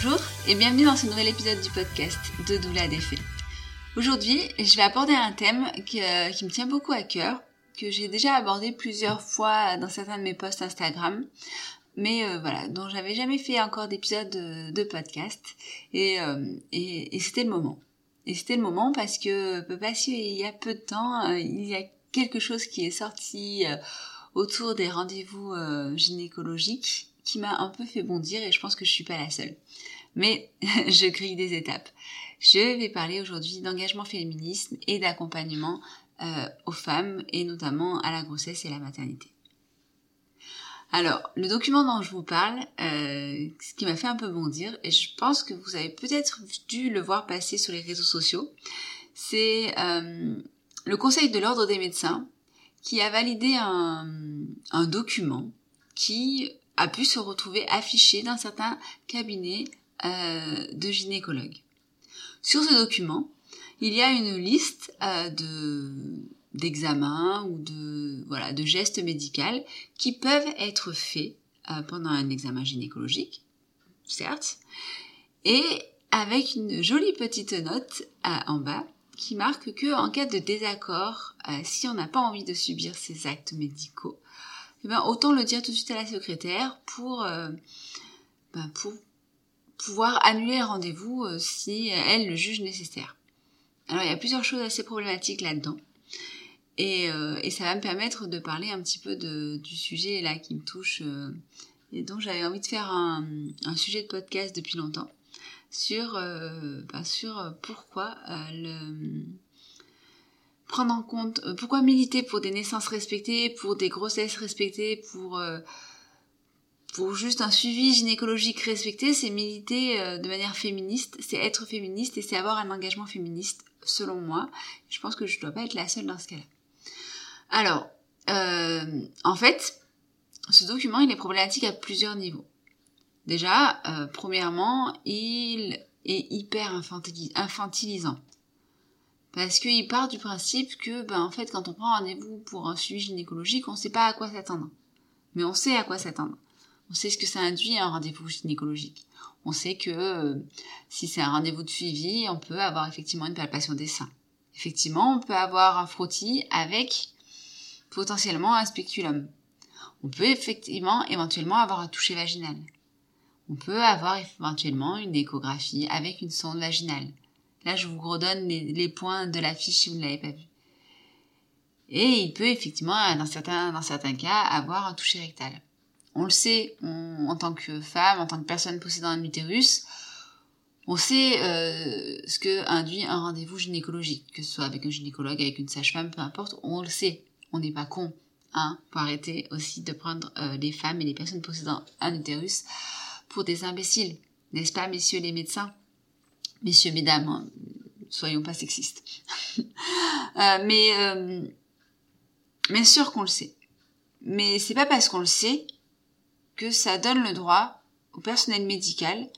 Bonjour et bienvenue dans ce nouvel épisode du podcast de Doula des Aujourd'hui, je vais aborder un thème qui, me tient beaucoup à cœur, que j'ai déjà abordé plusieurs fois dans certains de mes posts Instagram, mais euh, voilà, dont j'avais jamais fait encore d'épisode de, podcast, euh, et, c'était le moment. Et c'était le moment parce que parce qu'il y a peu de temps, euh, il y a quelque chose qui est sorti autour des rendez-vous gynécologiques qui m'a un peu fait bondir et je pense que je suis pas la seule. Mais je grille des étapes. Je vais parler aujourd'hui d'engagement féminisme et d'accompagnement euh, aux femmes et notamment à la grossesse et la maternité. Alors, le document dont je vous parle, euh, ce qui m'a fait un peu bondir, et je pense que vous avez peut-être dû le voir passer sur les réseaux sociaux, c'est euh, le Conseil de l'ordre des médecins qui a validé un, un document qui a pu se retrouver affiché dans certains cabinets euh, de gynécologues. Sur ce document, il y a une liste euh, de d'examens ou de voilà de gestes médicaux qui peuvent être faits euh, pendant un examen gynécologique, certes, et avec une jolie petite note en bas qui marque que en cas de désaccord, si on n'a pas envie de subir ces actes médicaux, eh ben, autant le dire tout de suite à la secrétaire pour, euh, ben, pour pouvoir annuler le rendez-vous euh, si elle le juge nécessaire. Alors il y a plusieurs choses assez problématiques là-dedans. Et, euh, et, ça va me permettre de parler un petit peu de, du sujet là qui me touche et dont j'avais envie de faire un, un, sujet de podcast depuis longtemps sur, ben, sur pourquoi le prendre en compte, euh, pourquoi militer pour des naissances respectées, pour des grossesses respectées, pour euh, pour juste un suivi gynécologique respecté, c'est militer euh, de manière féministe, c'est être féministe et c'est avoir un engagement féministe, selon moi. Je pense que je dois pas être la seule dans ce cas-là. Alors, en fait, ce document, il est problématique à plusieurs niveaux. Déjà, premièrement, il est hyper infantilisant. Parce qu'il part du principe que, ben, en fait, quand on prend rendez-vous pour un suivi gynécologique, on ne sait pas à quoi s'attendre. Mais on sait à quoi s'attendre. On sait ce que ça induit un rendez-vous gynécologique. On sait que euh, si c'est un rendez-vous de suivi, on peut avoir effectivement une palpation des seins. Effectivement, on peut avoir un frottis avec potentiellement un spéculum. On peut effectivement éventuellement avoir un toucher vaginal. On peut avoir éventuellement une échographie avec une sonde vaginale. Là, je vous redonne les, points de la fiche si vous ne l'avez pas vu. Et il peut effectivement, dans certains, dans certains cas, avoir un toucher rectal. On le sait, en tant que femme, en tant que personne possédant un utérus, on sait euh, ce que induit un rendez-vous gynécologique, que ce soit avec un gynécologue, avec une sage-femme, peu importe, on le sait. On n'est pas con, hein, pour arrêter aussi de prendre euh, les femmes et les personnes possédant un utérus pour des imbéciles, n'est-ce pas, messieurs les médecins? Messieurs, mesdames, hein, soyons pas sexistes. euh, mais euh, bien sûr qu'on le sait. Mais c'est pas parce qu'on le sait que ça donne le droit au personnel médical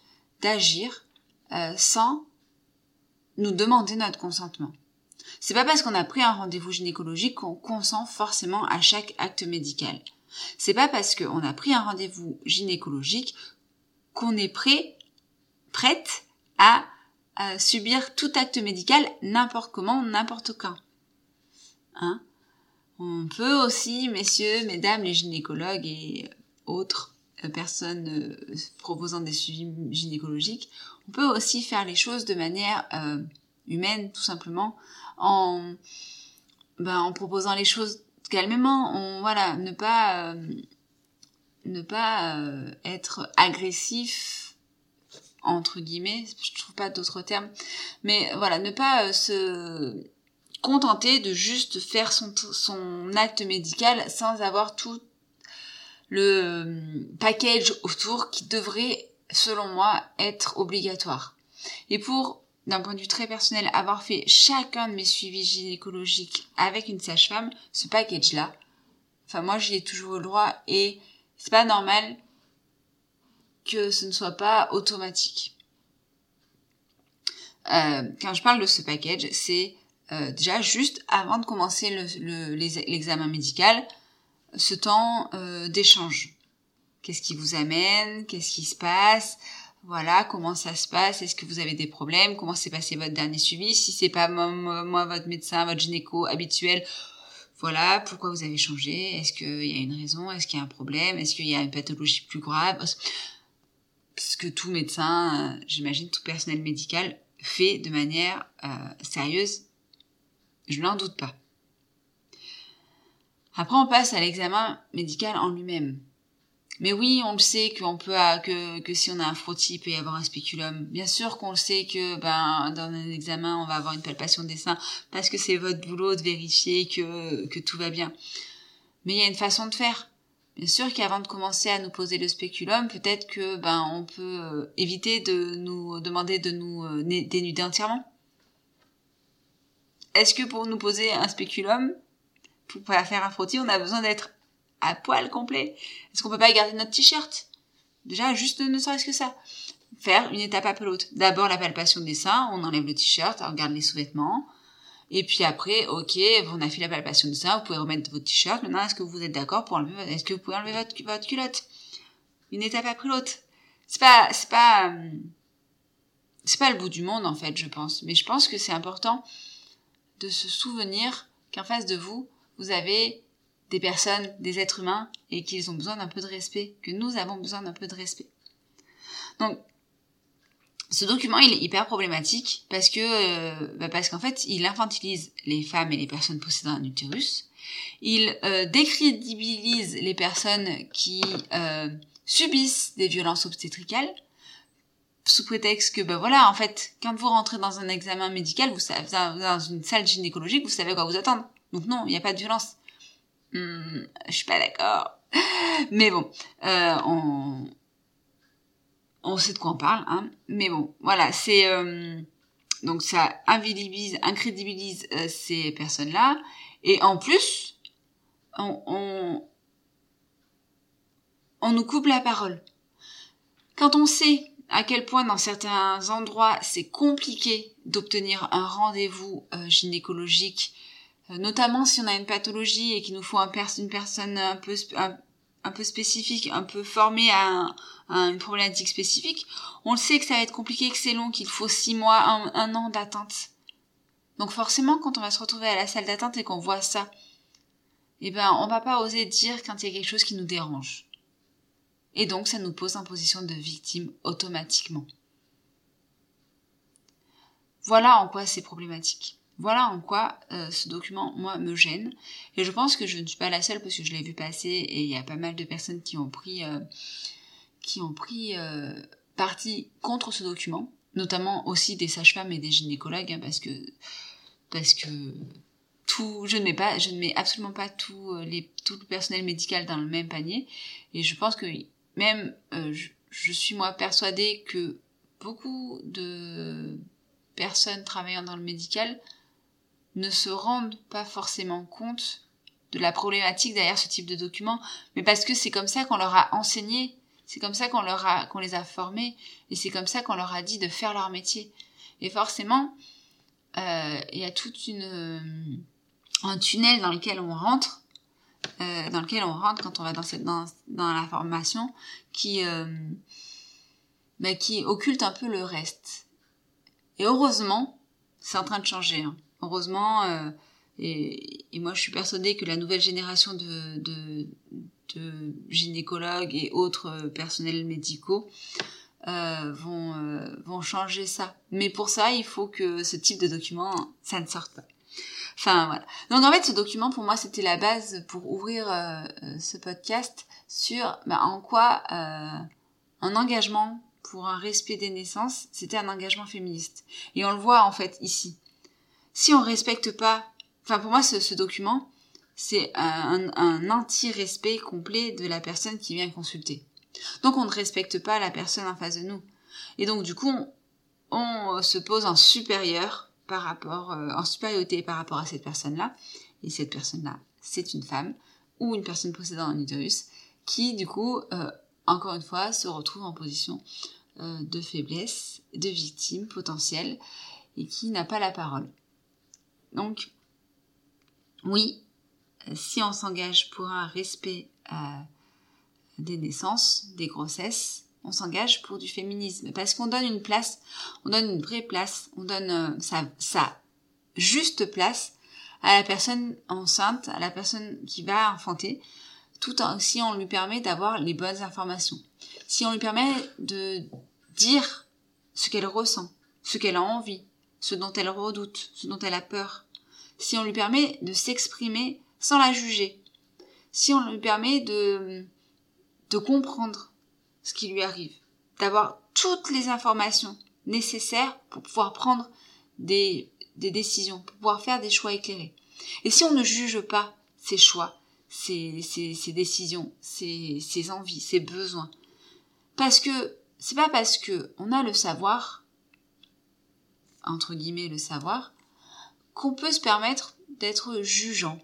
d'agir euh, sans nous demander notre consentement. C'est pas parce qu'on a pris un rendez-vous gynécologique qu'on consent forcément à chaque acte médical. C'est pas parce qu'on a pris un rendez-vous gynécologique qu'on est prêt, prête à, subir tout acte médical n'importe comment, n'importe quand. Hein? On peut aussi, messieurs, mesdames, les gynécologues et autres euh, personnes euh, proposant des suivis gynécologiques, on peut aussi faire les choses de manière euh, humaine, tout simplement, en, ben, en proposant les choses calmement, on, voilà, ne pas ne pas être agressif entre guillemets, je trouve pas d'autres termes, mais voilà, ne pas euh, se contenter de juste faire son, son acte médical sans avoir tout le euh, package autour qui devrait, selon moi, être obligatoire. Et pour, d'un point de vue très personnel, avoir fait chacun de mes suivis gynécologiques avec une sage-femme, ce package-là, enfin moi j'y ai toujours le droit et c'est pas normal que ce ne soit pas automatique. Euh, quand je parle de ce package, c'est euh, déjà juste avant de commencer l'examen médical, ce temps euh, d'échange. Qu'est-ce qui vous amène? Qu'est-ce qui se passe? Voilà, comment ça se passe? Est-ce que vous avez des problèmes? Comment s'est passé votre dernier suivi? Si c'est pas moi, votre médecin, votre gynéco habituel, voilà, pourquoi vous avez changé? Est-ce qu'il y a une raison? Est-ce qu'il y a un problème? Est-ce qu'il y a une pathologie plus grave? Parce que tout médecin, euh, j'imagine tout personnel médical, fait de manière euh, sérieuse. Je n'en doute pas. Après, on passe à l'examen médical en lui-même. Mais oui, on le sait qu'on peut que, si on a un frottis, il peut y avoir un spéculum. Bien sûr qu'on le sait que ben dans un examen, on va avoir une palpation des seins parce que c'est votre boulot de vérifier que tout va bien. Mais il y a une façon de faire. Bien sûr qu'avant de commencer à nous poser le spéculum, peut-être que ben on peut euh, éviter de nous demander de nous euh, dénuder entièrement. Est-ce que pour nous poser un spéculum, pour faire un frottis, on a besoin d'être à poil complet? Est-ce qu'on peut pas garder notre t-shirt? Déjà, juste ne serait-ce que ça. Faire une étape après l'autre. D'abord la palpation des seins, on enlève le t-shirt, on regarde les sous-vêtements. Et puis après, ok, on a fait la palpation des seins, vous pouvez remettre votre t-shirt. Maintenant, est-ce que vous êtes d'accord pour enlever, est-ce que vous pouvez enlever votre, votre culotte? Une étape après l'autre. C'est pas, c'est pas, c'est pas le bout du monde en fait, je pense. Mais je pense que c'est important de se souvenir qu'en face de vous, vous avez des personnes, des êtres humains, et qu'ils ont besoin d'un peu de respect, que nous avons besoin d'un peu de respect. Donc, ce document, il est hyper problématique parce que, euh, bah, parce qu'en fait, il infantilise les femmes et les personnes possédant un utérus. Il euh, décrédibilise les personnes qui euh, subissent des violences obstétricales sous prétexte que, ben voilà, en fait, quand vous rentrez dans un examen médical, vous savez, dans une salle gynécologique, vous savez quoi vous attendre. Donc non, il n'y a pas de violence. Hmm, je suis pas d'accord. Mais bon, euh, on, on sait de quoi on parle, hein. Mais bon, voilà, c'est euh, donc ça invisibilise, incrédibilise euh, ces personnes-là, et en plus, on, on, nous coupe la parole. Quand on sait à quel point dans certains endroits c'est compliqué d'obtenir un rendez-vous gynécologique euh, notamment si on a une pathologie et qu'il nous faut un une personne un peu un peu spécifique, un peu formé à, une problématique spécifique, on le sait que ça va être compliqué, que c'est long, qu'il faut six mois, un, an d'attente. Donc forcément, quand on va se retrouver à la salle d'attente et qu'on voit ça, eh ben, on va pas oser dire quand il y a quelque chose qui nous dérange. Et donc, ça nous pose en position de victime automatiquement. Voilà en quoi c'est problématique. Voilà en quoi euh, ce document, moi, me gêne. Et je pense que je ne suis pas la seule parce que je l'ai vu passer et il y a pas mal de personnes qui ont pris, euh, euh, parti contre ce document, notamment aussi des sages-femmes et des gynécologues, hein, parce que tout, je ne mets pas, je ne mets absolument pas tout le personnel médical dans le même panier. Et je pense que même je suis moi persuadée que beaucoup de personnes travaillant dans le médical ne se rendent pas forcément compte de la problématique derrière ce type de document, mais parce que c'est comme ça qu'on leur a enseigné, c'est comme ça qu'on leur a, qu'on les a formés, et c'est comme ça qu'on leur a dit de faire leur métier. Et forcément, euh, il y a euh, un tunnel dans lequel on rentre, euh, dans lequel on rentre quand on va dans cette dans, dans la formation, qui bah, qui occulte un peu le reste. Et heureusement, c'est en train de changer. Hein heureusement. Euh, et, moi, je suis persuadée que la nouvelle génération de, de, de gynécologues et autres euh, personnels médicaux euh, vont, euh, vont changer ça. Mais pour ça, il faut que ce type de document, ça ne sorte pas. Enfin voilà. Donc en fait, ce document pour moi, c'était la base pour ouvrir euh, ce podcast sur bah, en quoi un engagement pour un respect des naissances, c'était un engagement féministe. Et on le voit en fait ici si on respecte pas, enfin pour moi ce, document, c'est un, anti-respect complet de la personne qui vient consulter. Donc on ne respecte pas la personne en face de nous. Et donc du coup, on, se pose en supérieur par rapport, euh, en supériorité par rapport à cette personne-là. Et cette personne-là, c'est une femme ou une personne possédant un utérus qui, du coup, euh, encore une fois, se retrouve en position euh, de faiblesse, de victime potentielle et qui n'a pas la parole. Donc, oui, si on s'engage pour un respect des naissances, des grossesses, on s'engage pour du féminisme parce qu'on donne une place, on donne une vraie place, on donne euh, sa, juste place à la personne enceinte, à la personne qui va enfanter, tout en, si on lui permet d'avoir les bonnes informations. Si on lui permet de dire ce qu'elle ressent, ce qu'elle a envie, ce dont elle redoute, ce dont elle a peur, si on lui permet de s'exprimer sans la juger, si on lui permet de, de comprendre ce qui lui arrive, d'avoir toutes les informations nécessaires pour pouvoir prendre des, des décisions, pour pouvoir faire des choix éclairés. Et si on ne juge pas ses choix, ses, ses, décisions, ses, ses envies, ses besoins, parce que c'est pas parce que on a le savoir entre guillemets le savoir, qu'on peut se permettre d'être jugeant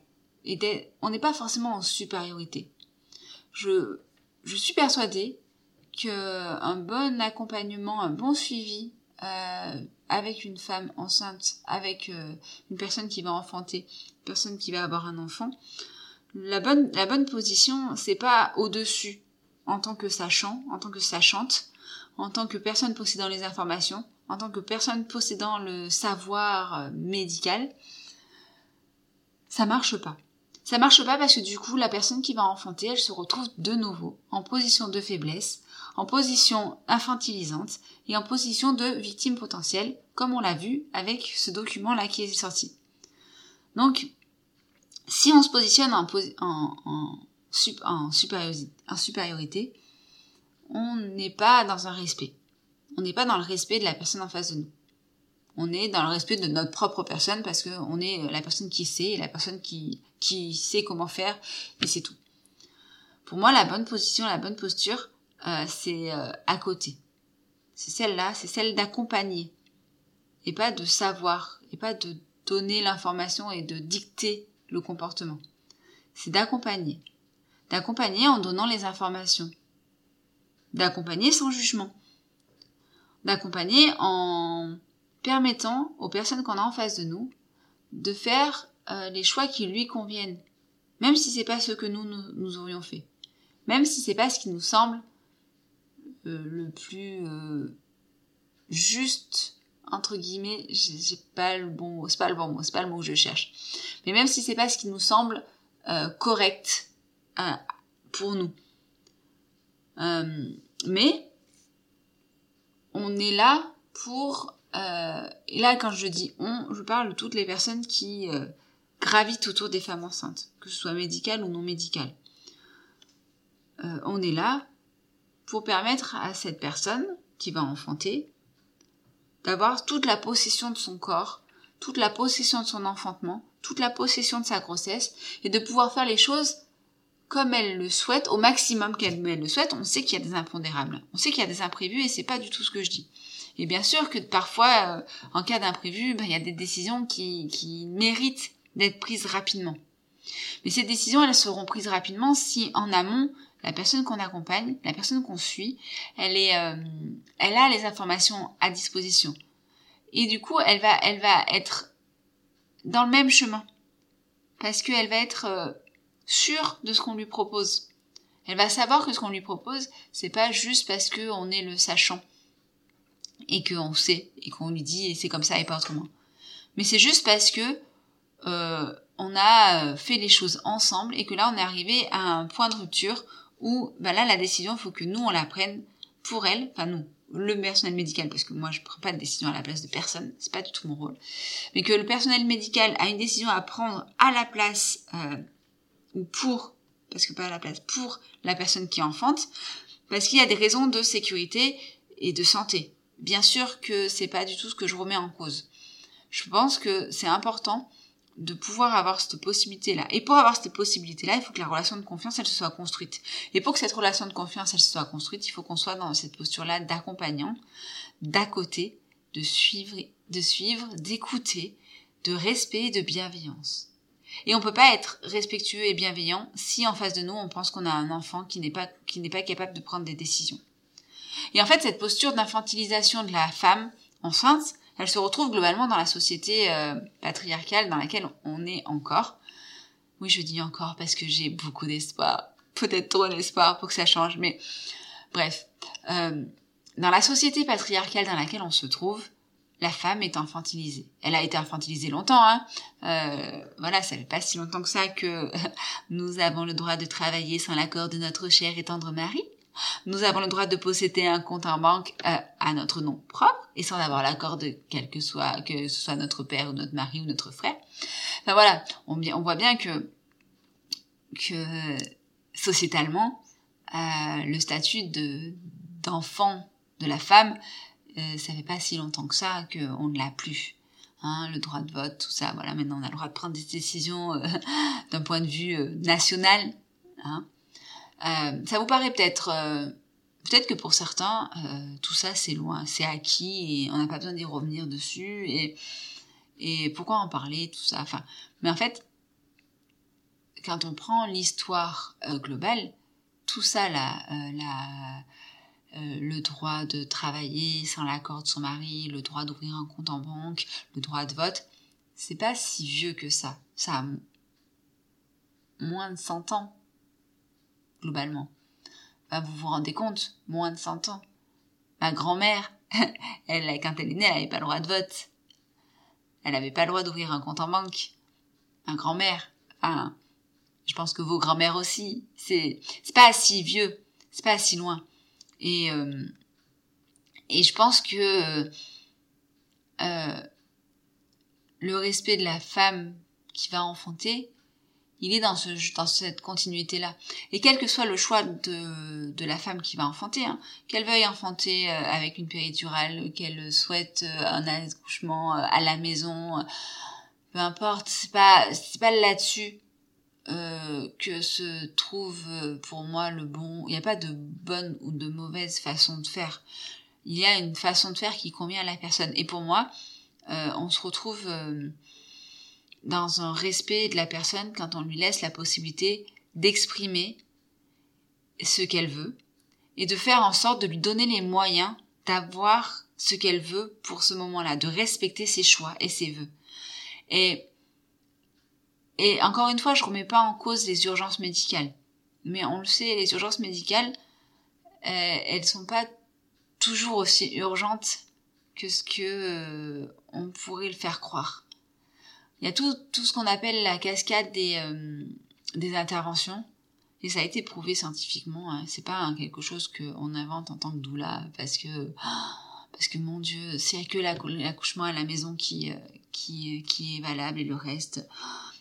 et on n'est pas forcément en supériorité. Je, je suis persuadée qu'un bon accompagnement, un bon suivi euh, avec une femme enceinte, avec euh, une personne qui va enfanter, une personne qui va avoir un enfant, la bonne, la bonne position, c'est pas au-dessus en tant que sachant, en tant que sachante, en tant que personne possédant les informations, en tant que personne possédant le savoir euh, médical, ça marche pas. Ça marche pas parce que du coup, la personne qui va enfanter, elle se retrouve de nouveau en position de faiblesse, en position infantilisante et en position de victime potentielle, comme on l'a vu avec ce document-là qui est sorti. Donc, si on se positionne en, en, supériorité, on n'est pas dans un respect on n'est pas dans le respect de la personne en face de nous. On est dans le respect de notre propre personne parce qu'on est la personne qui sait, la personne qui, qui sait comment faire, et c'est tout. Pour moi, la bonne position, la bonne posture, euh, c'est euh, à côté. C'est celle-là, c'est celle d'accompagner. Et pas de savoir, et pas de donner l'information et de dicter le comportement. C'est d'accompagner. D'accompagner en donnant les informations. D'accompagner sans jugement d'accompagner en permettant aux personnes qu'on a en face de nous de faire euh, les choix qui lui conviennent, même si c'est pas ce que nous, nous, aurions fait. même si c'est pas ce qui nous semble euh, le plus euh, juste entre guillemets, j'ai pas le bon mot, c'est pas le bon mot, c'est pas le mot que je cherche. Mais même si c'est pas ce qui nous semble correct pour nous. mais on est là pour et là quand je dis on, je parle de toutes les personnes qui gravitent autour des femmes enceintes, que ce soit médicales ou non médicales. on est là pour permettre à cette personne qui va enfanter d'avoir toute la possession de son corps, toute la possession de son enfantement, toute la possession de sa grossesse et de pouvoir faire les choses comme elle le souhaite, au maximum qu'elle le souhaite. On sait qu'il y a des impondérables, on sait qu'il y a des imprévus et c'est pas du tout ce que je dis. Et bien sûr que parfois, euh, en cas d'imprévu, ben, il y a des décisions qui, qui méritent d'être prises rapidement. Mais ces décisions, elles seront prises rapidement si en amont, la personne qu'on accompagne, la personne qu'on suit, elle est, euh, elle a les informations à disposition. Et du coup, elle va, elle va être dans le même chemin. Parce qu'elle va être euh, sûre de ce qu'on lui propose. Elle va savoir que ce qu'on lui propose, c'est pas juste parce qu'on est le sachant. Et qu'on sait, et qu'on lui dit, et c'est comme ça et pas autrement. Mais c'est juste parce que euh, on a fait les choses ensemble et que là on est arrivé à un point de rupture où bah là la décision il faut que nous on la prenne pour elle, enfin nous, le personnel médical, parce que moi je prends pas de décision à la place de personne, c'est pas du tout mon rôle, mais que le personnel médical a une décision à prendre à la place euh, ou pour, parce que pas à la place, pour la personne qui enfante, parce qu'il y a des raisons de sécurité et de santé. Bien sûr que c'est pas du tout ce que je remets en cause. Je pense que c'est important de pouvoir avoir cette possibilité-là. Et pour avoir cette possibilité-là, il faut que la relation de confiance, elle se soit construite. Et pour que cette relation de confiance, elle se soit construite, il faut qu'on soit dans cette posture-là d'accompagnant, d'à côté, de suivre, de suivre, d'écouter, de respect et de bienveillance. Et on peut pas être respectueux et bienveillant si en face de nous, on pense qu'on a un enfant qui n'est pas, qui n'est pas capable de prendre des décisions. Et en fait, cette posture d'infantilisation de la femme enceinte, elle se retrouve globalement dans la société euh, patriarcale dans laquelle on est encore. Oui, je dis encore parce que j'ai beaucoup d'espoir, peut-être trop d'espoir pour que ça change, mais bref. Euh, dans la société patriarcale dans laquelle on se trouve, la femme est infantilisée. Elle a été infantilisée longtemps, hein. Euh, voilà, ça fait pas si longtemps que ça que nous avons le droit de travailler sans l'accord de notre cher et tendre mari. Nous avons le droit de posséder un compte en banque euh, à notre nom propre et sans avoir l'accord de quel que soit que ce soit notre père ou notre mari ou notre frère. Enfin voilà, on, on voit bien que que sociétalement euh, le statut de d'enfant de la femme, euh, ça fait pas si longtemps que ça qu'on ne l'a plus. Hein, le droit de vote, tout ça. Voilà, maintenant on a le droit de prendre des décisions euh, d'un point de vue euh, national. Hein. Euh, ça vous paraît peut-être peut-être que pour certains tout ça c'est loin, c'est acquis et on n'a pas besoin d'y revenir dessus et pourquoi en parler tout ça? Enfin, mais en fait quand on prend l'histoire globale, tout ça là, la le droit de travailler sans l'accord de son mari, le droit d'ouvrir un compte en banque, le droit de vote, c'est pas si vieux que ça. Ça a moins de 100 ans globalement. vous vous rendez compte, moins de 100 ans. Ma grand-mère, elle, quand elle est née, elle n'avait pas le droit de vote. Elle n'avait pas le droit d'ouvrir un compte en banque. Ma grand-mère, enfin, je pense que vos grand-mères aussi. C'est, c'est pas si vieux, c'est pas si loin. Et, euh, et je pense que euh, le respect de la femme qui va enfanter, il est dans, ce, dans cette continuité-là. Et quel que soit le choix de, de la femme qui va enfanter, hein, qu'elle veuille enfanter euh, avec une péridurale, qu'elle souhaite un accouchement à la maison, peu importe, c'est pas c'est pas là-dessus que se trouve pour moi le bon. Il n'y a pas de bonne ou de mauvaise façon de faire. Il y a une façon de faire qui convient à la personne. Et pour moi, on se retrouve dans un respect de la personne quand on lui laisse la possibilité d'exprimer ce qu'elle veut et de faire en sorte de lui donner les moyens d'avoir ce qu'elle veut pour ce moment-là, de respecter ses choix et ses vœux. Et, et encore une fois, je remets pas en cause les urgences médicales. mais on le sait, les urgences médicales, euh, elles sont pas toujours aussi urgentes que ce que euh, on pourrait le faire croire. Il y a tout, ce qu'on appelle la cascade des, euh, des interventions. Et ça a été prouvé scientifiquement. Hein. C'est pas quelque chose qu'on invente en tant que doula parce que parce que mon Dieu, c'est que l'accouchement à la maison qui qui qui est valable et le reste.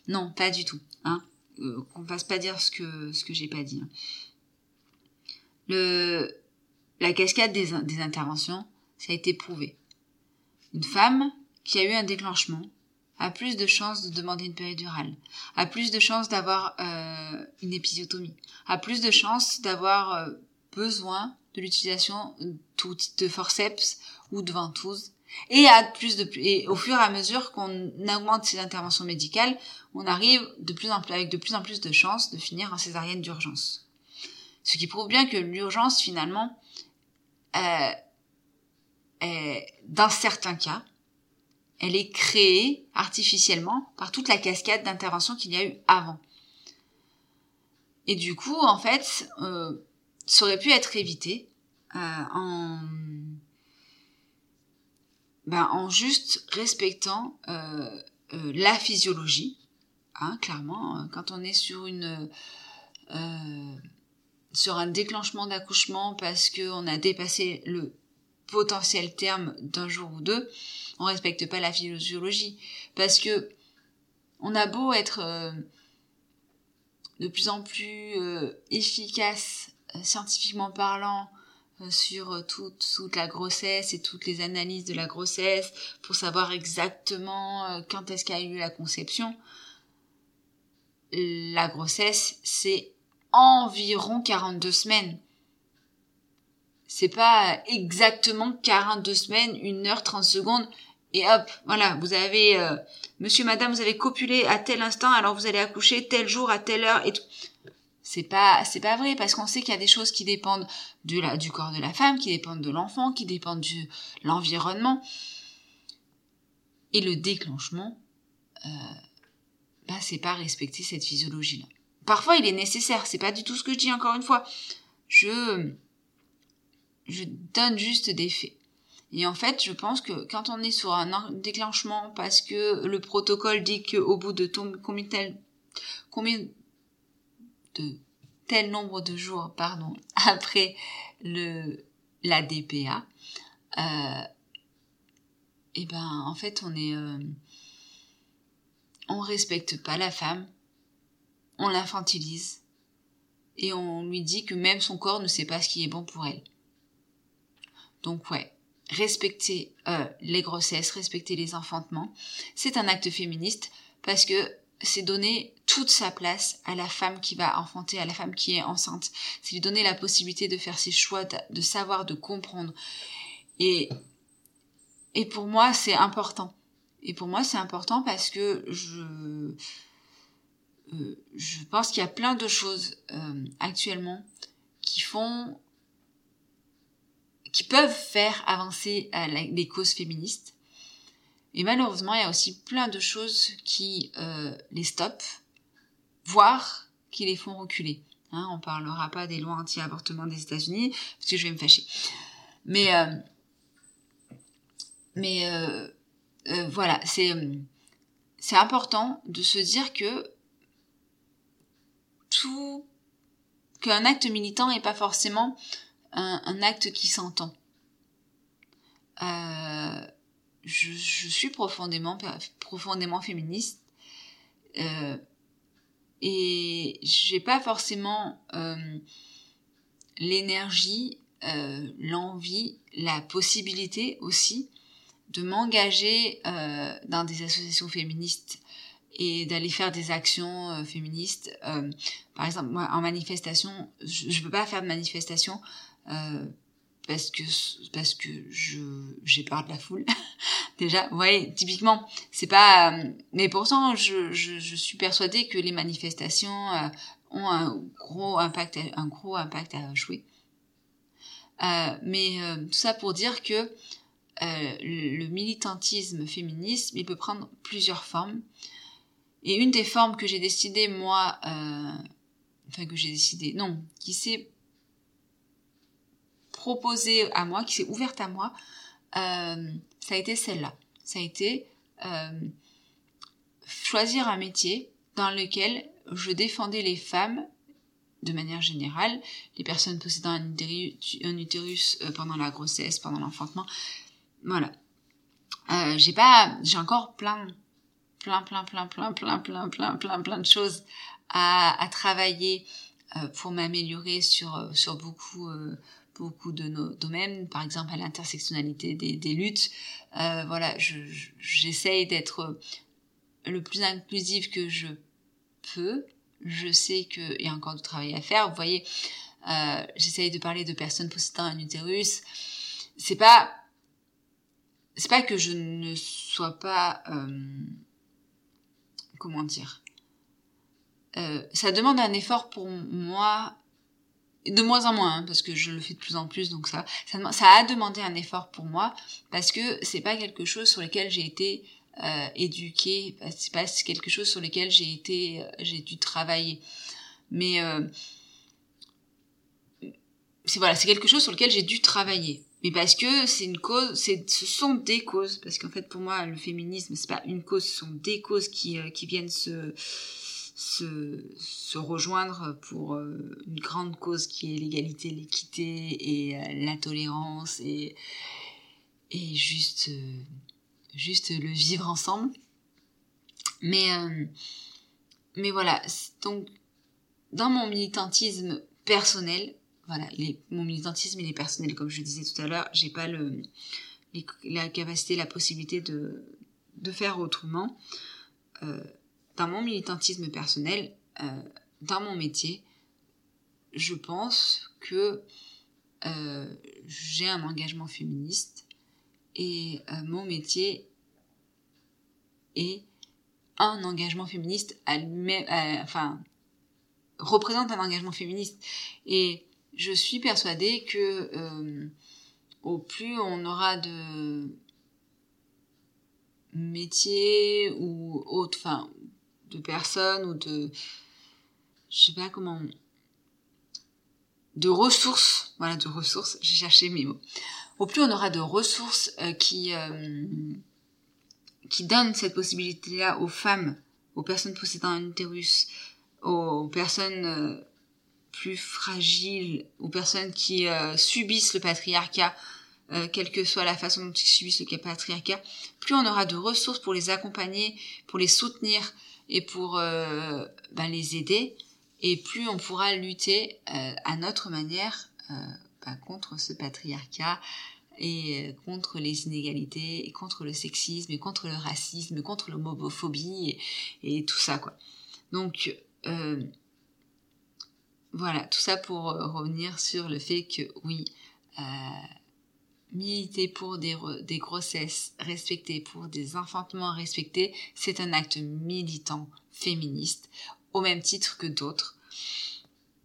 Non, pas du tout. Hein. Qu'on fasse pas dire ce que ce que j'ai pas dit. Hein. Le la cascade des, des interventions, ça a été prouvé. Une femme qui a eu un déclenchement a plus de chances de demander une péridurale, a plus de chances d'avoir euh, une épisiotomie, a plus de chances d'avoir euh, besoin de l'utilisation de forceps ou de ventouses et a plus de et au fur et à mesure qu'on augmente ces interventions médicales, on arrive de plus en plus avec de plus en plus de chances de finir en césarienne d'urgence. Ce qui prouve bien que l'urgence finalement euh, dans certains cas, elle est créée artificiellement par toute la cascade d'interventions qu'il y a eu avant. Et du coup, en fait, euh, ça aurait pu être évité euh, en, ben, en juste respectant euh, euh la physiologie. Hein, clairement, quand on est sur une euh, sur un déclenchement d'accouchement parce qu'on a dépassé le potentiel terme d'un jour ou deux, on respecte pas la physiologie. Parce que on a beau être euh, de plus en plus euh, efficace euh, scientifiquement parlant sur toute, toute la grossesse et toutes les analyses de la grossesse pour savoir exactement quand est-ce qu'a eu la conception. La grossesse, c'est environ 42 semaines c'est pas exactement 42 semaines, 1 heure 30 secondes et hop, voilà, vous avez euh, monsieur madame, vous avez copulé à tel instant, alors vous allez accoucher tel jour à telle heure et tout. C'est pas c'est pas vrai parce qu'on sait qu'il y a des choses qui dépendent du corps de la femme, qui dépendent de l'enfant, qui dépendent de l'environnement. Et le déclenchement euh, bah c'est pas respecter cette physiologie là. Parfois il est nécessaire, c'est pas du tout ce que je dis encore une fois. Je je donne juste des faits. Et en fait, je pense que quand on est sur un déclenchement parce que le protocole dit qu'au bout de combien, combien de tel nombre de jours, pardon, après le la DPA, euh, et eh ben en fait on est euh, on respecte pas la femme, on l'infantilise et on lui dit que même son corps ne sait pas ce qui est bon pour elle. Donc ouais, respecter euh, les grossesses, respecter les enfantements, c'est un acte féministe parce que c'est donner toute sa place à la femme qui va enfanter, à la femme qui est enceinte. C'est lui donner la possibilité de faire ses choix, de, savoir, de comprendre. Et, et pour moi, c'est important. Et pour moi, c'est important parce que je, euh, je pense qu'il y a plein de choses euh, actuellement qui font qui peuvent faire avancer euh, les causes féministes. Et malheureusement, il y a aussi plein de choses qui euh, les stoppent, voire qui les font reculer. Hein, on parlera pas des lois anti-avortement des États-Unis, parce que je vais me fâcher. Mais, euh, mais euh, euh voilà, c'est c'est important de se dire que tout qu'un acte militant n'est pas forcément un, acte qui s'entend. Euh, je, suis profondément, profondément féministe euh, et j'ai pas forcément euh, l'énergie, euh, l'envie, la possibilité aussi de m'engager euh, dans des associations féministes et d'aller faire des actions féministes. par exemple, moi, en manifestation, je, je peux pas faire de manifestation parce que parce que je j'ai peur de la foule. Déjà ouais typiquement c'est pas euh, mais pourtant je, je, je suis persuadée que les manifestations euh, ont un gros impact un gros impact à jouer. Mais tout ça pour dire que le militantisme féministe il peut prendre plusieurs formes. Et une des formes que j'ai décidé moi enfin que j'ai décidé, non, qui s'est proposée à moi, qui s'est ouverte à moi, euh, ça a été celle-là. Ça a été euh, choisir un métier dans lequel je défendais les femmes de manière générale, les personnes possédant un utérus, euh, pendant la grossesse, pendant l'enfantement. Voilà. J'ai pas, j'ai encore plein, plein, plein, plein, plein, plein, plein, plein, plein, plein de choses à, travailler pour m'améliorer sur sur beaucoup beaucoup de nos domaines, par exemple à l'intersectionnalité des, luttes. voilà, j'essaye d'être le plus inclusif que je peux je sais qu'il y a encore du travail à faire. Vous voyez, euh, j'essaye de parler de personnes possédant un utérus. C'est pas, c'est pas que je ne sois pas, euh, comment dire, euh, ça demande un effort pour moi de moins en moins hein, parce que je le fais de plus en plus donc ça, ça a demandé un effort pour moi parce que c'est pas quelque chose sur lequel j'ai été euh, éduquée, c'est pas quelque chose sur lequel j'ai été, euh, j'ai dû travailler. Mais euh, c'est voilà, c'est quelque chose sur lequel j'ai dû travailler. Mais parce que c'est une cause, c'est, ce sont des causes. Parce qu'en fait, pour moi, le féminisme, c'est pas une cause, ce sont des causes qui, euh, qui viennent se, se, se rejoindre pour une grande cause qui est l'égalité, l'équité et la tolérance et, et juste juste le vivre ensemble. Mais, euh, mais voilà, donc dans mon militantisme personnel, voilà, mon militantisme il est personnel, comme je disais tout à l'heure, j'ai pas le, la capacité, la possibilité de, de faire autrement. Euh, dans mon militantisme personnel, euh, dans mon métier, je pense que j'ai un engagement féministe et euh, mon métier est un engagement féministe à lui-même, enfin, représente un engagement féministe. Et je suis persuadée que euh, au plus on aura de métiers ou autres, enfin, de personnes ou de, je sais pas comment, de ressources, voilà, de ressources, j'ai cherché mes mots, au plus on aura de ressources euh, qui euh, qui donnent cette possibilité-là aux femmes, aux personnes possédant un utérus, aux personnes euh, plus fragiles, aux personnes qui subissent le patriarcat, quelle que soit la façon dont ils subissent le patriarcat, plus on aura de ressources pour les accompagner, pour les soutenir et pour ben, les aider, et plus on pourra lutter à notre manière contre ce patriarcat et euh, contre les inégalités, et contre le sexisme, et contre le racisme, contre l'homophobie et, tout ça quoi. Donc euh, voilà, tout ça pour euh, revenir sur le fait que oui, militer pour des, grossesses respectées, pour des enfantements respectés, c'est un acte militant féministe, au même titre que d'autres.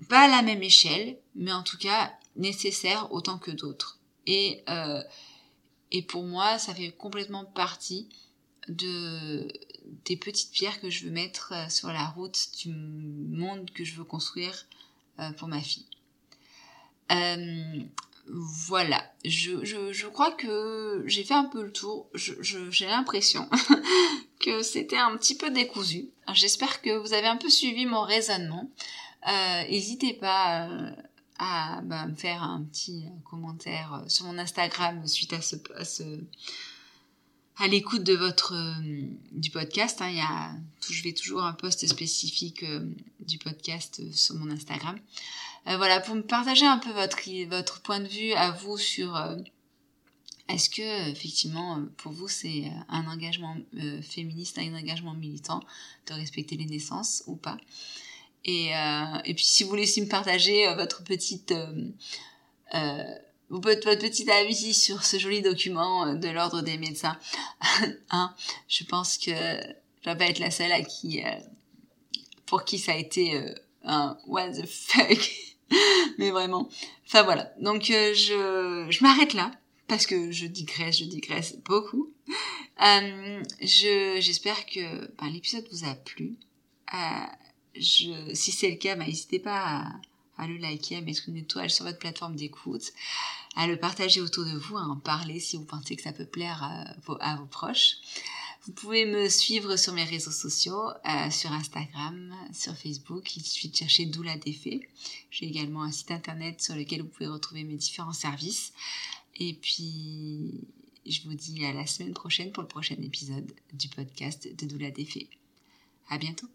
Pas à la même échelle, mais en tout cas, nécessaires autant que d'autres. Et, euh, et pour moi, ça fait complètement partie de, des petites pierres que je veux mettre euh, sur la route du monde que je veux construire euh, pour ma fille. Voilà, je, crois que j'ai fait un peu le tour. J'ai l'impression que c'était un petit peu décousu. J'espère que vous avez un peu suivi mon raisonnement. N'hésitez pas à bah, me faire un petit euh, commentaire euh, sur mon Instagram suite à ce, à, l'écoute de votre euh, du podcast. Hein, je vais toujours un post spécifique du podcast sur mon Instagram. Voilà, pour me partager un peu votre votre point de vue à vous sur est-ce que effectivement pour vous c'est un engagement féministe, un engagement militant de respecter les naissances ou pas? Et, euh, et puis si vous voulez aussi me partager euh, votre petite euh, euh, votre, petit avis sur ce joli document euh, de l'ordre des médecins, hein, je pense que je vais pas être la seule à qui pour qui ça a été un what the fuck, mais vraiment. Enfin voilà. Donc je je m'arrête là parce que je digresse, je digresse beaucoup. je j'espère que ben, l'épisode vous a plu. Je, si c'est le cas, bah, n'hésitez pas à, le liker, à mettre une étoile sur votre plateforme d'écoute, à le partager autour de vous, à en parler si vous pensez que ça peut plaire à vos proches. Vous pouvez me suivre sur mes réseaux sociaux, euh, sur Instagram, sur Facebook. Il suffit de chercher Doula Défait. J'ai également un site internet sur lequel vous pouvez retrouver mes différents services. Et puis, je vous dis à la semaine prochaine pour le prochain épisode du podcast de Doula Défait. À bientôt!